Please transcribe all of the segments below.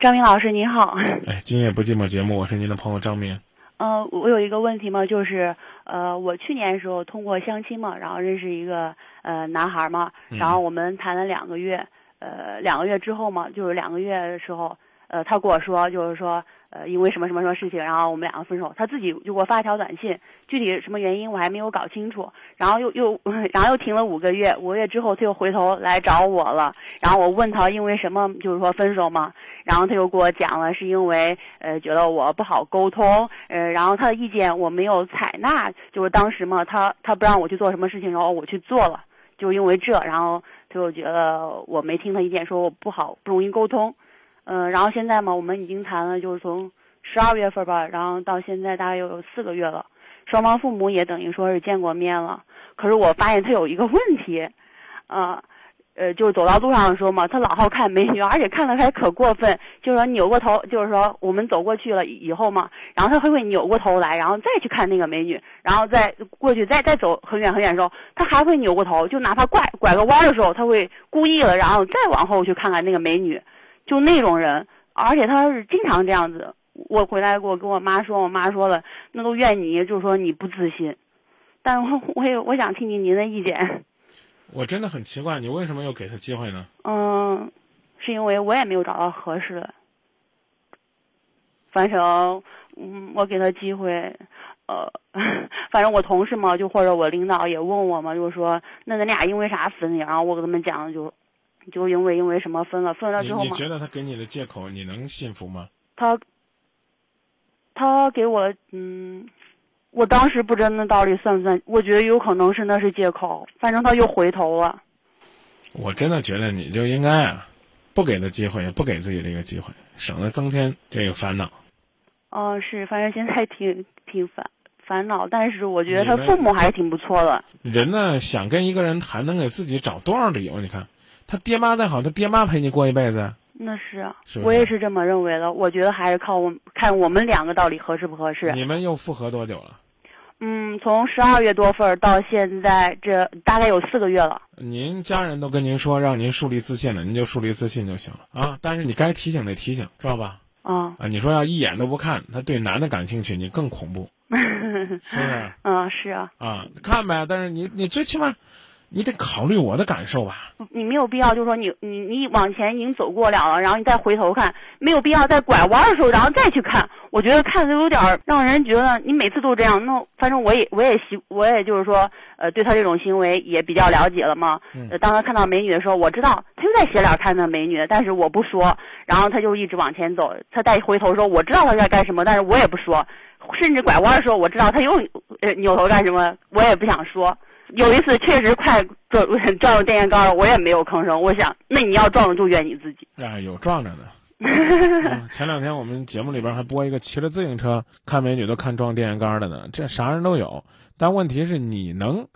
张明老师您好。哎，今夜不寂寞节目，我是您的朋友张明。呃，我有一个问题嘛，就是呃，我去年的时候通过相亲嘛，然后认识一个呃男孩嘛，然后我们谈了两个月，呃，两个月之后嘛，就是两个月的时候，呃，他跟我说，就是说。呃，因为什么什么什么事情，然后我们两个分手。他自己就给我发一条短信，具体什么原因我还没有搞清楚。然后又又，然后又停了五个月，五个月之后他又回头来找我了。然后我问他因为什么，就是说分手嘛。然后他又给我讲了，是因为呃觉得我不好沟通，呃，然后他的意见我没有采纳，就是当时嘛，他他不让我去做什么事情，然后我去做了，就因为这，然后他又觉得我没听他意见，说我不好不容易沟通。嗯，然后现在嘛，我们已经谈了，就是从十二月份吧，然后到现在大概有四个月了，双方父母也等于说是见过面了。可是我发现他有一个问题，啊，呃，就是走到路上的时候嘛，他老好看美女，而且看的还可过分，就是说扭过头，就是说我们走过去了以后嘛，然后他还会扭过头来，然后再去看那个美女，然后再过去再再走很远很远的时候，他还会扭过头，就哪怕拐拐个弯的时候，他会故意了，然后再往后去看看那个美女。就那种人，而且他是经常这样子。我回来我跟我妈说，我妈说了，那都怨你，就是说你不自信。但我我也我想听听您的意见。我真的很奇怪，你为什么又给他机会呢？嗯，是因为我也没有找到合适的。反正，嗯，我给他机会，呃，反正我同事嘛，就或者我领导也问我嘛，就是说，那咱俩因为啥分的？然后我跟他们讲就。就因为因为什么分了分了之后嘛？你觉得他给你的借口你能信服吗？他，他给我嗯，我当时不知道那到底算不算？我觉得有可能是那是借口。反正他又回头了。我真的觉得你就应该啊，不给他机会，也不给自己这个机会，省得增添这个烦恼。哦，是，反正现在挺挺烦烦恼，但是我觉得他父母还是挺不错的。人呢，想跟一个人谈，能给自己找多少理由？你看。他爹妈再好，他爹妈陪你过一辈子。那是，我也是这么认为的。我觉得还是靠我看我们两个到底合适不合适。你们又复合多久了？嗯，从十二月多份到现在，这大概有四个月了。您家人都跟您说让您树立自信了，您就树立自信就行了啊。但是你该提醒得提醒，知道吧？啊啊！你说要一眼都不看，他对男的感兴趣，你更恐怖，是不是？嗯，是啊。啊，看呗，但是你你最起码。你得考虑我的感受吧。你没有必要，就是说你你你往前已经走过了了，然后你再回头看，没有必要在拐弯的时候然后再去看。我觉得看的有点让人觉得你每次都这样。那反正我也我也习我也就是说，呃，对他这种行为也比较了解了嘛。呃，当他看到美女的时候，我知道他就在斜脸看那美女，但是我不说。然后他就一直往前走，他再回头说，我知道他在干什么，但是我也不说。甚至拐弯的时候，我知道他又呃扭头干什么，我也不想说。有一次确实快撞撞入电线杆了，我也没有吭声。我想，那你要撞了就怨你自己。啊，有撞着的。前两天我们节目里边还播一个骑着自行车看美女都看撞电线杆的呢，这啥人都有。但问题是你能，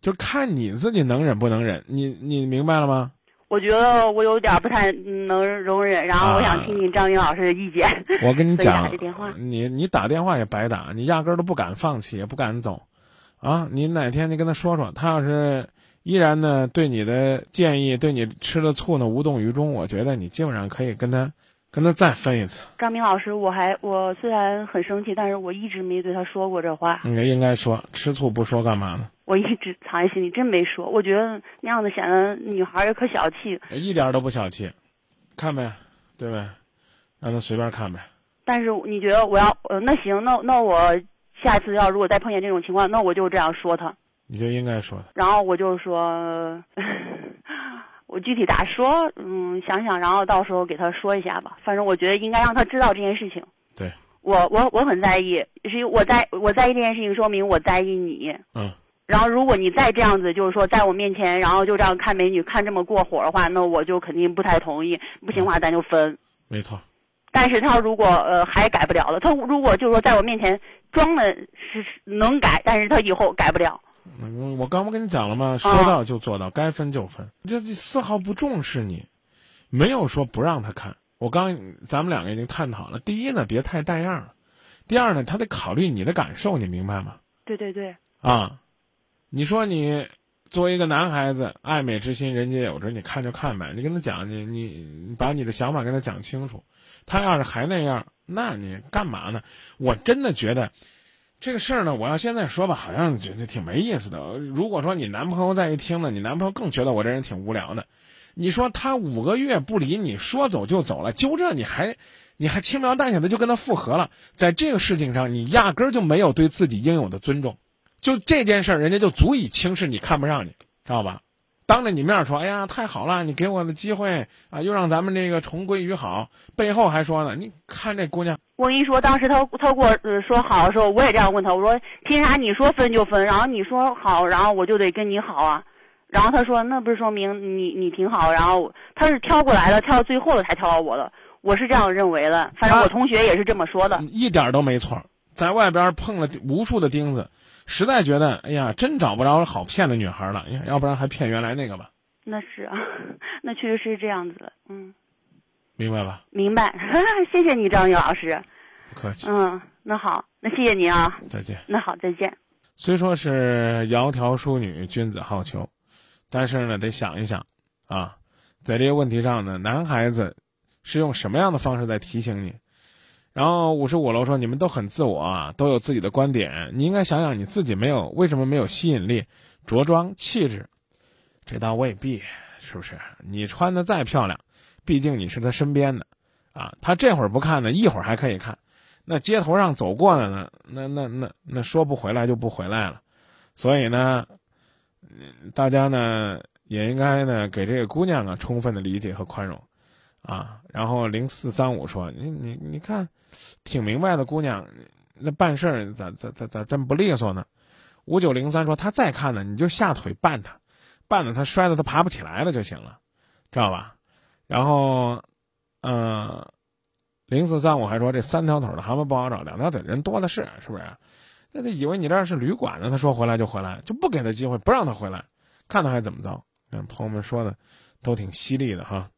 就看你自己能忍不能忍。你你明白了吗？我觉得我有点不太能容忍，然后我想听听张云老师的意见。我跟你讲，你你打电话也白打，你压根都不敢放弃，也不敢走。啊，你哪天你跟他说说，他要是依然呢对你的建议，对你吃的醋呢无动于衷，我觉得你基本上可以跟他，跟他再分一次。张明老师，我还我虽然很生气，但是我一直没对他说过这话。你应该说，吃醋不说干嘛呢？我一直藏在心里，真没说。我觉得那样子显得女孩也可小气。一点都不小气，看呗，对呗，让他随便看呗。但是你觉得我要呃，那行，那那我。下次要如果再碰见这种情况，那我就这样说他。你就应该说他。然后我就说，我具体咋说？嗯，想想，然后到时候给他说一下吧。反正我觉得应该让他知道这件事情。对。我我我很在意，是因为我在我在意这件事情，说明我在意你。嗯。然后如果你再这样子，就是说在我面前，然后就这样看美女看这么过火的话，那我就肯定不太同意。不行的话，咱就分。没错。但是他如果呃还改不了了，他如果就是说在我面前装的是能改，但是他以后改不了。嗯，我刚不跟你讲了吗？说到就做到，该分就分，这丝毫不重视你，没有说不让他看。我刚咱们两个已经探讨了，第一呢别太带样了，第二呢他得考虑你的感受，你明白吗？对对对。啊，你说你作为一个男孩子，爱美之心人皆有之，你看就看呗。你跟他讲，你你把你的想法跟他讲清楚。他要是还那样，那你干嘛呢？我真的觉得，这个事儿呢，我要现在说吧，好像觉得挺没意思的。如果说你男朋友再一听呢，你男朋友更觉得我这人挺无聊的。你说他五个月不理你，说走就走了，就这你还你还轻描淡写的就跟他复合了，在这个事情上，你压根儿就没有对自己应有的尊重。就这件事儿，人家就足以轻视你，看不上你，知道吧？当着你面说：“哎呀，太好了，你给我的机会啊，又让咱们这个重归于好。”背后还说呢：“你看这姑娘。”我跟你说，当时他他给我说好的时候，我也这样问他：“我说凭啥你说分就分，然后你说好，然后我就得跟你好啊？”然后他说：“那不是说明你你挺好？”然后他是挑过来的，挑到最后的才挑到我的，我是这样认为的。反正我同学也是这么说的，一点都没错。在外边碰了无数的钉子。实在觉得，哎呀，真找不着好骗的女孩了，要不然还骗原来那个吧？那是啊，那确实是这样子的，嗯，明白吧？明白，谢谢你，张宇老师。不客气。嗯，那好，那谢谢您啊。再见。那好，再见。虽说是窈窕淑女，君子好逑，但是呢，得想一想啊，在这个问题上呢，男孩子是用什么样的方式在提醒你？然后五十五楼说：“你们都很自我啊，都有自己的观点。你应该想想你自己没有为什么没有吸引力、着装、气质？这倒未必，是不是？你穿的再漂亮，毕竟你是他身边的，啊，他这会儿不看呢，一会儿还可以看。那街头上走过的呢，那那那那说不回来就不回来了。所以呢，大家呢也应该呢给这个姑娘啊充分的理解和宽容。”啊，然后零四三五说：“你你你看，挺明白的姑娘，那办事儿咋咋咋咋真不利索呢？”五九零三说：“他再看呢，你就下腿绊他，绊的他摔的他爬不起来了就行了，知道吧？”然后，嗯，零四三五还说：“这三条腿的蛤蟆不好找，两条腿人多的是，是不是？那他以为你这是旅馆呢？他说回来就回来，就不给他机会，不让他回来，看他还怎么着？”嗯，朋友们说的都挺犀利的哈。